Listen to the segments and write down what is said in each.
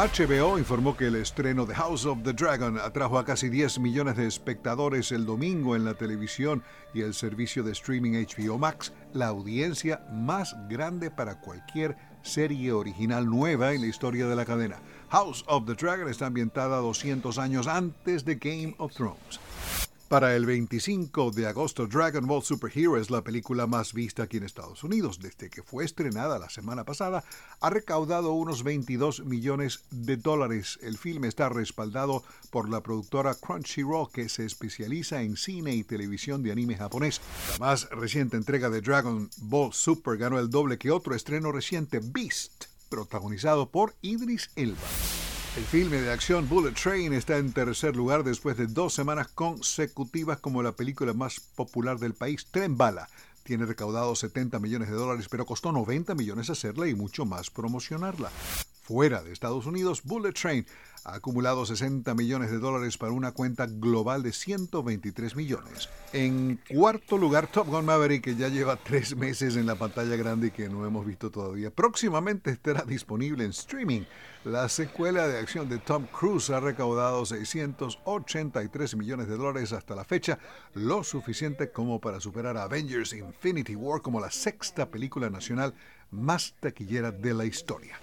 HBO informó que el estreno de House of the Dragon atrajo a casi 10 millones de espectadores el domingo en la televisión y el servicio de streaming HBO Max, la audiencia más grande para cualquier serie original nueva en la historia de la cadena. House of the Dragon está ambientada 200 años antes de Game of Thrones. Para el 25 de agosto, Dragon Ball Super Hero es la película más vista aquí en Estados Unidos. Desde que fue estrenada la semana pasada, ha recaudado unos 22 millones de dólares. El filme está respaldado por la productora Crunchyroll, que se especializa en cine y televisión de anime japonés. La más reciente entrega de Dragon Ball Super ganó el doble que otro estreno reciente, Beast, protagonizado por Idris Elba. El filme de acción Bullet Train está en tercer lugar después de dos semanas consecutivas como la película más popular del país, Tren Bala. Tiene recaudado 70 millones de dólares, pero costó 90 millones hacerla y mucho más promocionarla. Fuera de Estados Unidos, Bullet Train ha acumulado 60 millones de dólares para una cuenta global de 123 millones. En cuarto lugar, Top Gun Maverick, que ya lleva tres meses en la pantalla grande y que no hemos visto todavía. Próximamente estará disponible en streaming. La secuela de acción de Tom Cruise ha recaudado 683 millones de dólares hasta la fecha, lo suficiente como para superar a Avengers Infinity War como la sexta película nacional más taquillera de la historia.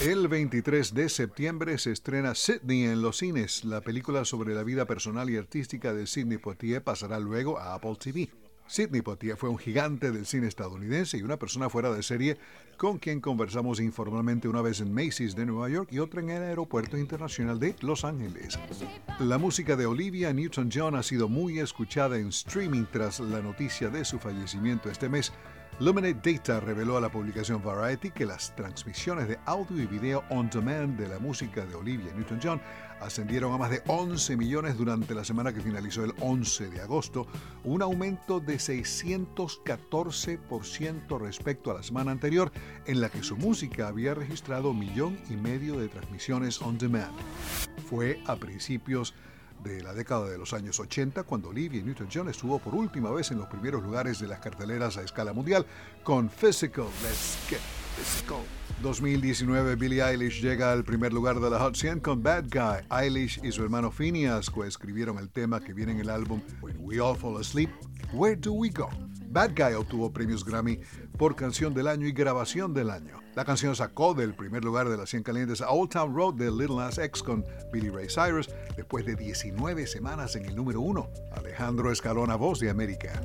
El 23 de septiembre se estrena Sydney en los cines. La película sobre la vida personal y artística de Sidney Poitier pasará luego a Apple TV. Sidney Poitier fue un gigante del cine estadounidense y una persona fuera de serie con quien conversamos informalmente una vez en Macy's de Nueva York y otra en el Aeropuerto Internacional de Los Ángeles. La música de Olivia Newton-John ha sido muy escuchada en streaming tras la noticia de su fallecimiento este mes. Luminate Data reveló a la publicación Variety que las transmisiones de audio y video on demand de la música de Olivia Newton-John ascendieron a más de 11 millones durante la semana que finalizó el 11 de agosto, un aumento de 614% respecto a la semana anterior, en la que su música había registrado un millón y medio de transmisiones on demand. Fue a principios de la década de los años 80, cuando Olivia Newton-John estuvo por última vez en los primeros lugares de las carteleras a escala mundial con Physical, Let's Get Physical. 2019, Billie Eilish llega al primer lugar de la Hot 100 con Bad Guy. Eilish y su hermano Phineas coescribieron el tema que viene en el álbum When We All Fall Asleep, Where Do We Go? Bad Guy obtuvo premios Grammy por canción del año y grabación del año. La canción sacó del primer lugar de las 100 calientes a Old Town Road de Little Nas X con Billy Ray Cyrus después de 19 semanas en el número 1. Alejandro Escalona, voz de América.